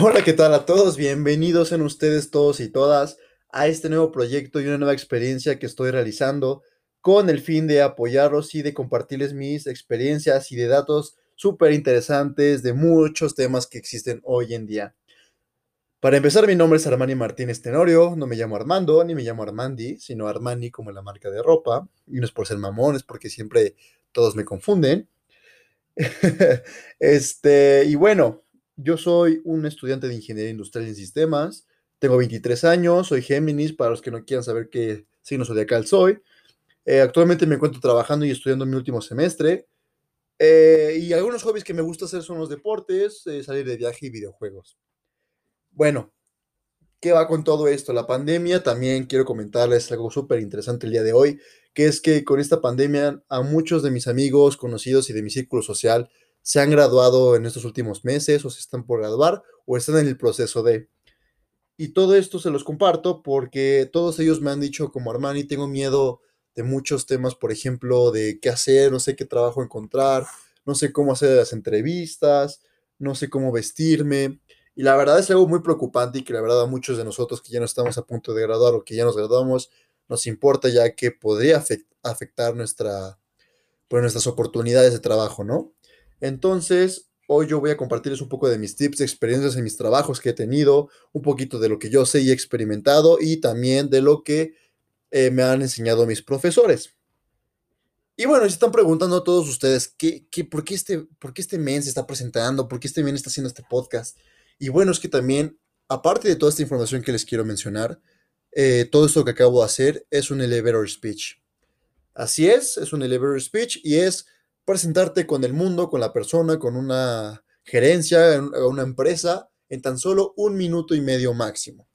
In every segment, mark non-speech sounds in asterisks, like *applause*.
Hola, ¿qué tal a todos? Bienvenidos en ustedes todos y todas a este nuevo proyecto y una nueva experiencia que estoy realizando con el fin de apoyarlos y de compartirles mis experiencias y de datos súper interesantes de muchos temas que existen hoy en día. Para empezar, mi nombre es Armani Martínez Tenorio, no me llamo Armando ni me llamo Armandi, sino Armani como la marca de ropa, y no es por ser mamón, es porque siempre todos me confunden. *laughs* este, y bueno, yo soy un estudiante de Ingeniería Industrial en Sistemas, tengo 23 años, soy Géminis, para los que no quieran saber qué signo zodiacal soy. Eh, actualmente me encuentro trabajando y estudiando mi último semestre. Eh, y algunos hobbies que me gusta hacer son los deportes, eh, salir de viaje y videojuegos. Bueno, ¿qué va con todo esto? La pandemia, también quiero comentarles algo súper interesante el día de hoy, que es que con esta pandemia a muchos de mis amigos, conocidos y de mi círculo social se han graduado en estos últimos meses o se están por graduar o están en el proceso de. Y todo esto se los comparto porque todos ellos me han dicho como Armani, tengo miedo de muchos temas, por ejemplo, de qué hacer, no sé qué trabajo encontrar, no sé cómo hacer las entrevistas, no sé cómo vestirme. Y la verdad es algo muy preocupante y que la verdad a muchos de nosotros que ya no estamos a punto de graduar o que ya nos graduamos, nos importa ya que podría afectar nuestra, pues, nuestras oportunidades de trabajo, ¿no? Entonces, hoy yo voy a compartirles un poco de mis tips, experiencias en mis trabajos que he tenido, un poquito de lo que yo sé y he experimentado y también de lo que eh, me han enseñado mis profesores. Y bueno, se están preguntando a todos ustedes, ¿qué, qué, por, qué este, ¿por qué este men se está presentando? ¿Por qué este men está haciendo este podcast? Y bueno, es que también, aparte de toda esta información que les quiero mencionar, eh, todo esto que acabo de hacer es un elevator speech. Así es, es un elevator speech y es presentarte con el mundo, con la persona, con una gerencia, una empresa, en tan solo un minuto y medio máximo.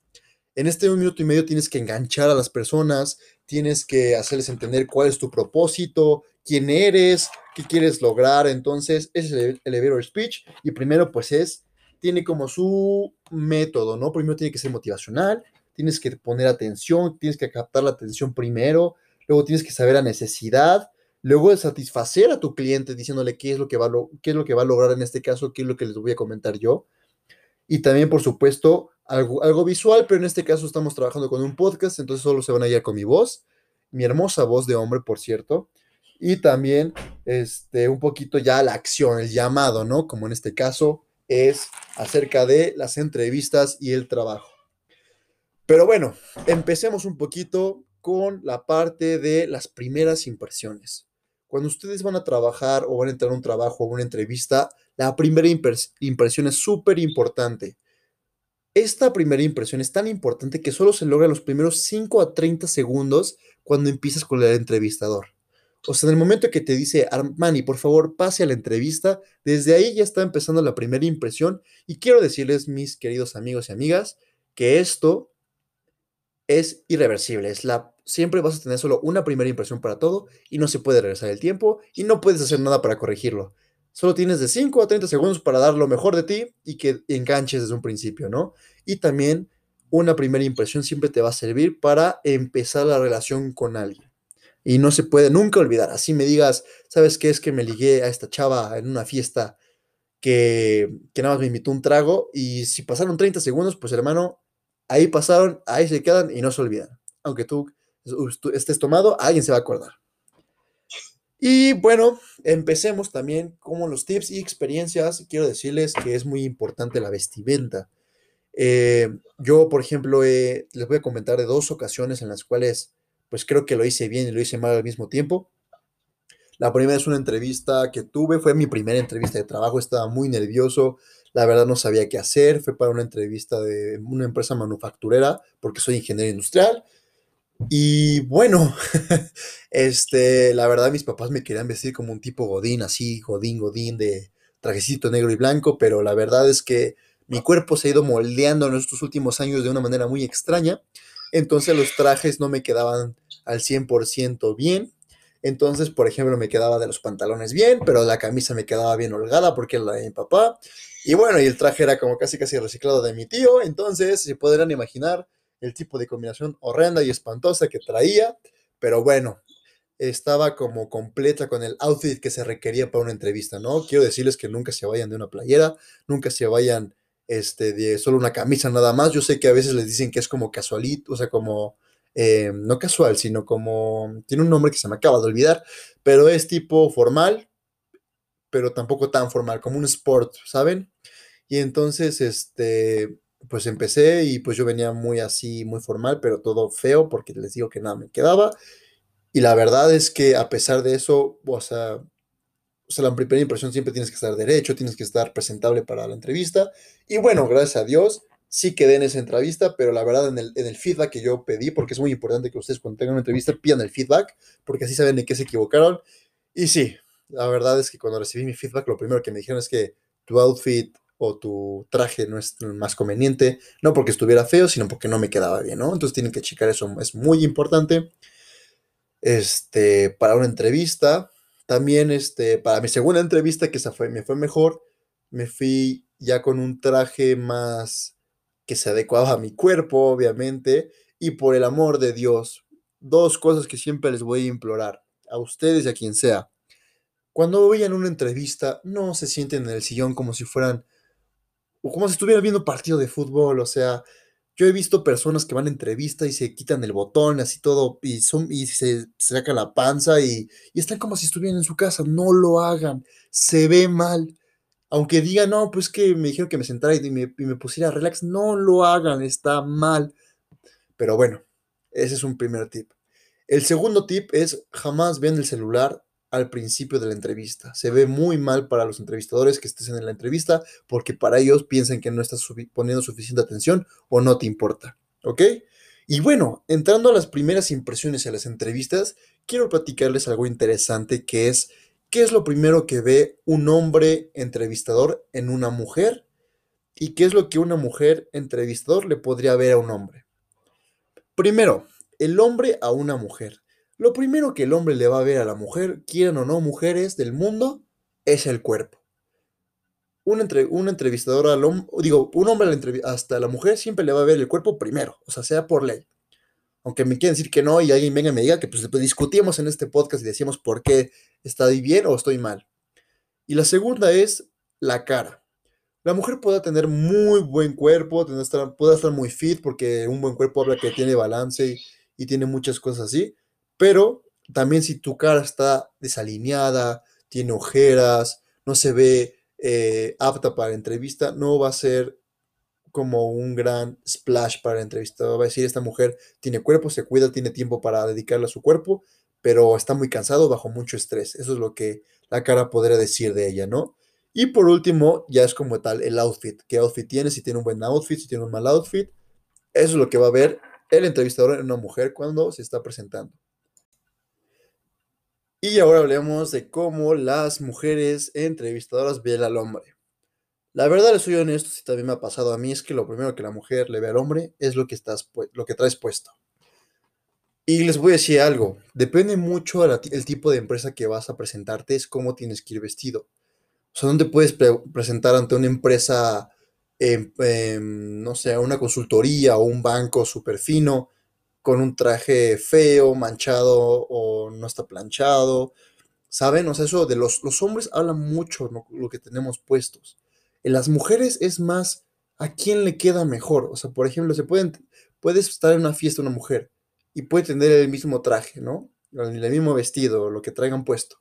En este un minuto y medio tienes que enganchar a las personas, tienes que hacerles entender cuál es tu propósito, quién eres, qué quieres lograr. Entonces, ese es el elevator speech. Y primero, pues es, tiene como su método, ¿no? Primero tiene que ser motivacional, tienes que poner atención, tienes que captar la atención primero, luego tienes que saber la necesidad, luego de satisfacer a tu cliente diciéndole qué es lo que va a, es lo que va a lograr en este caso, qué es lo que les voy a comentar yo. Y también, por supuesto, algo, visual, pero en este caso estamos trabajando con un podcast, entonces solo se van a ir con mi voz, mi hermosa voz de hombre, por cierto. Y también este, un poquito ya la acción, el llamado, ¿no? Como en este caso es acerca de las entrevistas y el trabajo. Pero bueno, empecemos un poquito con la parte de las primeras impresiones. Cuando ustedes van a trabajar o van a entrar a un trabajo o una entrevista, la primera impresión es súper importante. Esta primera impresión es tan importante que solo se logra los primeros 5 a 30 segundos cuando empiezas con el entrevistador. O sea, en el momento que te dice, Armani, por favor, pase a la entrevista, desde ahí ya está empezando la primera impresión. Y quiero decirles, mis queridos amigos y amigas, que esto es irreversible. Es la, siempre vas a tener solo una primera impresión para todo y no se puede regresar el tiempo y no puedes hacer nada para corregirlo. Solo tienes de 5 a 30 segundos para dar lo mejor de ti y que enganches desde un principio, ¿no? Y también una primera impresión siempre te va a servir para empezar la relación con alguien. Y no se puede nunca olvidar. Así me digas, ¿sabes qué es que me ligué a esta chava en una fiesta que, que nada más me invitó un trago? Y si pasaron 30 segundos, pues hermano, ahí pasaron, ahí se quedan y no se olvidan. Aunque tú, estés tomado, alguien se va a acordar. Y bueno, empecemos también como los tips y experiencias. Quiero decirles que es muy importante la vestimenta. Eh, yo, por ejemplo, les voy a comentar de dos ocasiones en las cuales, pues creo que lo hice bien y lo hice mal al mismo tiempo. La primera es una entrevista que tuve, fue mi primera entrevista de trabajo, estaba muy nervioso, la verdad no sabía qué hacer, fue para una entrevista de una empresa manufacturera, porque soy ingeniero industrial. Y bueno, *laughs* este, la verdad mis papás me querían vestir como un tipo godín, así, godín, godín, de trajecito negro y blanco, pero la verdad es que mi cuerpo se ha ido moldeando en estos últimos años de una manera muy extraña, entonces los trajes no me quedaban al 100% bien, entonces, por ejemplo, me quedaba de los pantalones bien, pero la camisa me quedaba bien holgada porque era la de mi papá. Y bueno, y el traje era como casi casi reciclado de mi tío. Entonces, se podrán imaginar el tipo de combinación horrenda y espantosa que traía. Pero bueno, estaba como completa con el outfit que se requería para una entrevista, ¿no? Quiero decirles que nunca se vayan de una playera, nunca se vayan este, de solo una camisa nada más. Yo sé que a veces les dicen que es como casualito, o sea, como, eh, no casual, sino como, tiene un nombre que se me acaba de olvidar, pero es tipo formal, pero tampoco tan formal, como un sport, ¿saben? Y entonces, este, pues empecé y pues yo venía muy así, muy formal, pero todo feo, porque les digo que nada me quedaba. Y la verdad es que a pesar de eso, o sea, o sea, la primera impresión siempre tienes que estar derecho, tienes que estar presentable para la entrevista. Y bueno, gracias a Dios, sí quedé en esa entrevista, pero la verdad en el, en el feedback que yo pedí, porque es muy importante que ustedes cuando tengan una entrevista pidan el feedback, porque así saben de qué se equivocaron. Y sí, la verdad es que cuando recibí mi feedback, lo primero que me dijeron es que tu outfit o tu traje no es más conveniente, no porque estuviera feo, sino porque no me quedaba bien, ¿no? Entonces tienen que checar eso, es muy importante. Este, para una entrevista, también este, para mi segunda entrevista, que fue, me fue mejor, me fui ya con un traje más que se adecuaba a mi cuerpo, obviamente, y por el amor de Dios, dos cosas que siempre les voy a implorar, a ustedes y a quien sea. Cuando vayan a una entrevista, no se sienten en el sillón como si fueran, o como si estuvieran viendo partido de fútbol, o sea, yo he visto personas que van a entrevista y se quitan el botón, así todo, y, son, y se, sacan la panza y, están como si estuvieran en su casa. No lo hagan, se ve mal. Aunque digan, no, pues que me dijeron que me sentara y me, y me pusiera relax, no lo hagan, está mal. Pero bueno, ese es un primer tip. El segundo tip es jamás vean el celular al principio de la entrevista. Se ve muy mal para los entrevistadores que estés en la entrevista porque para ellos piensan que no estás poniendo suficiente atención o no te importa. ¿Ok? Y bueno, entrando a las primeras impresiones a las entrevistas, quiero platicarles algo interesante que es qué es lo primero que ve un hombre entrevistador en una mujer y qué es lo que una mujer entrevistador le podría ver a un hombre. Primero, el hombre a una mujer. Lo primero que el hombre le va a ver a la mujer, quieran o no mujeres del mundo, es el cuerpo. Un, entre, entrevistador al hombre, digo, un hombre hasta la mujer siempre le va a ver el cuerpo primero, o sea, sea por ley. Aunque me quieren decir que no y alguien venga y me diga que pues, pues discutimos en este podcast y decíamos por qué está bien o estoy mal. Y la segunda es la cara. La mujer puede tener muy buen cuerpo, puede estar muy fit porque un buen cuerpo habla que tiene balance y tiene muchas cosas así. Pero también si tu cara está desalineada, tiene ojeras, no se ve eh, apta para entrevista, no va a ser como un gran splash para la entrevista. Va a decir, esta mujer tiene cuerpo, se cuida, tiene tiempo para dedicarle a su cuerpo, pero está muy cansado, bajo mucho estrés. Eso es lo que la cara podría decir de ella, ¿no? Y por último, ya es como tal el outfit. ¿Qué outfit tiene? Si tiene un buen outfit, si tiene un mal outfit. Eso es lo que va a ver el entrevistador en una mujer cuando se está presentando. Y ahora hablemos de cómo las mujeres entrevistadoras ven al hombre. La verdad, les soy honesto, si también me ha pasado a mí, es que lo primero que la mujer le ve al hombre es lo que, estás, lo que traes puesto. Y les voy a decir algo, depende mucho del tipo de empresa que vas a presentarte, es cómo tienes que ir vestido. O sea, ¿dónde puedes presentar ante una empresa, no sé, una consultoría o un banco súper fino? Con un traje feo, manchado o no está planchado. ¿Saben? O sea, eso de los, los hombres hablan mucho lo que tenemos puestos. En las mujeres es más a quién le queda mejor. O sea, por ejemplo, se pueden, puedes estar en una fiesta una mujer y puede tener el mismo traje, ¿no? El mismo vestido, lo que traigan puesto.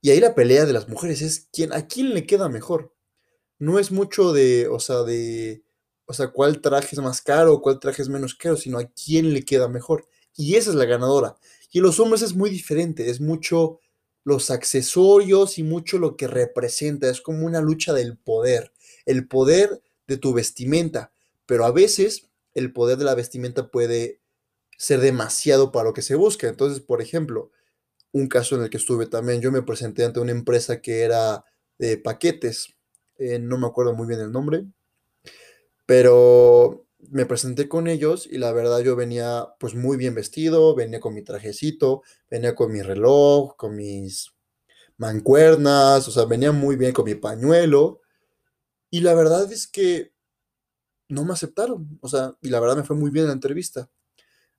Y ahí la pelea de las mujeres es quién, a quién le queda mejor. No es mucho de, o sea, de, o sea, cuál traje es más caro, cuál traje es menos caro, sino a quién le queda mejor. Y esa es la ganadora. Y en los hombres es muy diferente, es mucho los accesorios y mucho lo que representa, es como una lucha del poder, el poder de tu vestimenta, pero a veces el poder de la vestimenta puede ser demasiado para lo que se busca. Entonces, por ejemplo, un caso en el que estuve también, yo me presenté ante una empresa que era de paquetes, eh, no me acuerdo muy bien el nombre, pero me presenté con ellos y la verdad yo venía pues muy bien vestido, venía con mi trajecito, venía con mi reloj, con mis mancuernas, o sea, venía muy bien con mi pañuelo. Y la verdad es que no me aceptaron, o sea, y la verdad me fue muy bien la entrevista.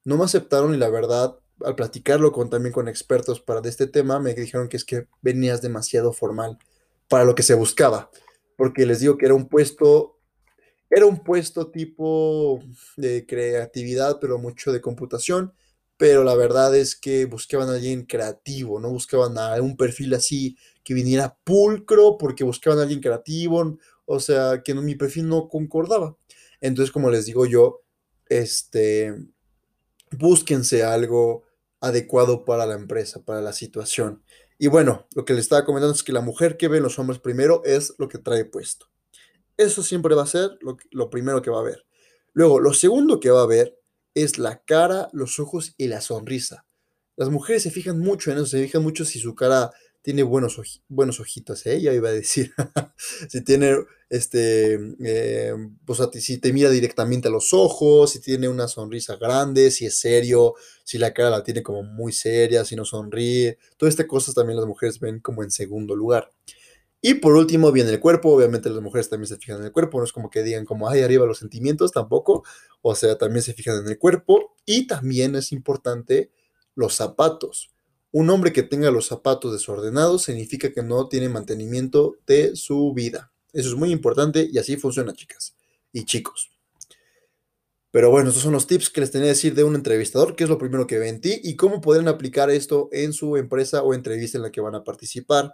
No me aceptaron y la verdad, al platicarlo con, también con expertos para de este tema, me dijeron que es que venías demasiado formal para lo que se buscaba, porque les digo que era un puesto Era un puesto tipo de creatividad, pero mucho de computación, pero la verdad es que buscaban a alguien creativo, no buscaban a un perfil así que viniera pulcro, porque buscaban a alguien creativo, o sea, que no, mi perfil no concordaba. Entonces, como les digo yo, este, búsquense algo adecuado para la empresa, para la situación. Y bueno, lo que les estaba comentando es que la mujer que ven los hombres primero es lo que trae puesto. Eso siempre va a ser lo, primero que va a ver. Luego, lo segundo que va a ver es la cara, los ojos y la sonrisa. Las mujeres se fijan mucho en eso, se fijan mucho si su cara tiene buenos, buenos ojitos, ¿eh? ya iba a decir. *laughs* si tiene, este, eh, pues si te mira directamente a los ojos, si tiene una sonrisa grande, si es serio, si la cara la tiene como muy seria, si no sonríe. Todas estas cosas también las mujeres ven como en segundo lugar. Y por último viene el cuerpo, obviamente las mujeres también se fijan en el cuerpo, no es como que digan como, ay, arriba los sentimientos, tampoco, o sea, también se fijan en el cuerpo y también es importante los zapatos un hombre que tenga los zapatos desordenados significa que no tiene mantenimiento de su vida. Eso es muy importante y así funciona, chicas y chicos. Pero bueno, estos son los tips que les tenía que decir de un entrevistador, qué es lo primero que ve en ti y cómo podrían aplicar esto en su empresa o entrevista en la que van a participar.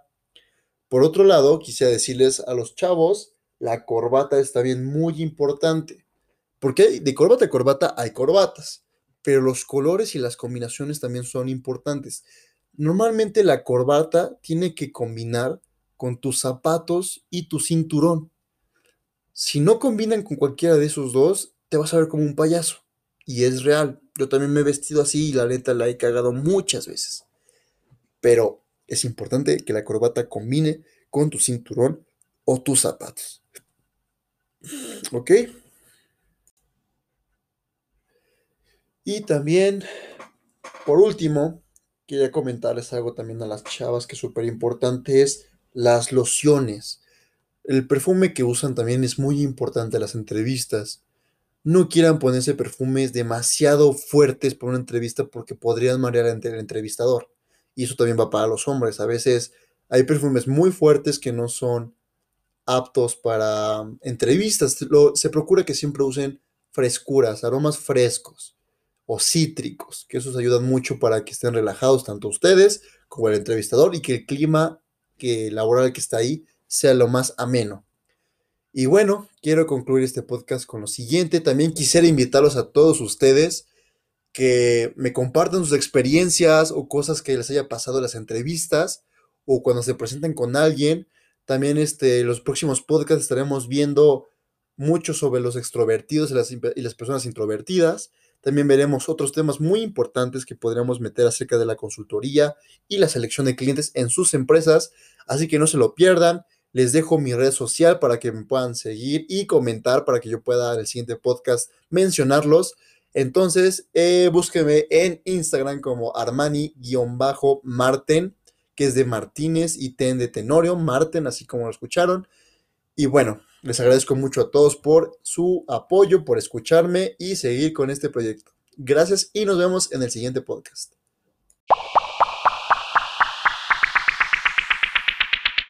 Por otro lado, quisiera decirles a los chavos, la corbata es también muy importante. Porque de corbata a corbata hay corbatas, pero los colores y las combinaciones también son importantes. Normalmente la corbata tiene que combinar con tus zapatos y tu cinturón. Si no combinan con cualquiera de esos dos, te vas a ver como un payaso. Y es real. Yo también me he vestido así y la neta la he cagado muchas veces. Pero es importante que la corbata combine con tu cinturón o tus zapatos. ¿Ok? Y también, por último, quería comentarles algo también a las chavas que es súper importante, es las lociones. El perfume que usan también es muy importante en las entrevistas. No quieran ponerse perfumes demasiado fuertes por una entrevista porque podrían marear al entrevistador. Y eso también va para los hombres. A veces hay perfumes muy fuertes que no son aptos para entrevistas. se procura que siempre usen frescuras, aromas frescos o cítricos, que esos ayudan mucho para que estén relajados tanto ustedes como el entrevistador y que el clima que laboral que está ahí sea lo más ameno. Y bueno, quiero concluir este podcast con lo siguiente. También quisiera invitarlos a todos ustedes que me compartan sus experiencias o cosas que les haya pasado en las entrevistas o cuando se presenten con alguien. También este, los próximos podcasts estaremos viendo mucho sobre los extrovertidos y las, y las personas introvertidas. También veremos otros temas muy importantes que podríamos meter acerca de la consultoría y la selección de clientes en sus empresas, así que no se lo pierdan. Les dejo mi red social para que me puedan seguir y comentar para que yo pueda en el siguiente podcast mencionarlos. Entonces, eh, búsqueme en Instagram como Armani-Marten, que es de Martínez y Ten de Tenorio, Marten, así como lo escucharon. Y bueno, les agradezco mucho a todos por su apoyo, por escucharme y seguir con este proyecto. Gracias y nos vemos en el siguiente podcast.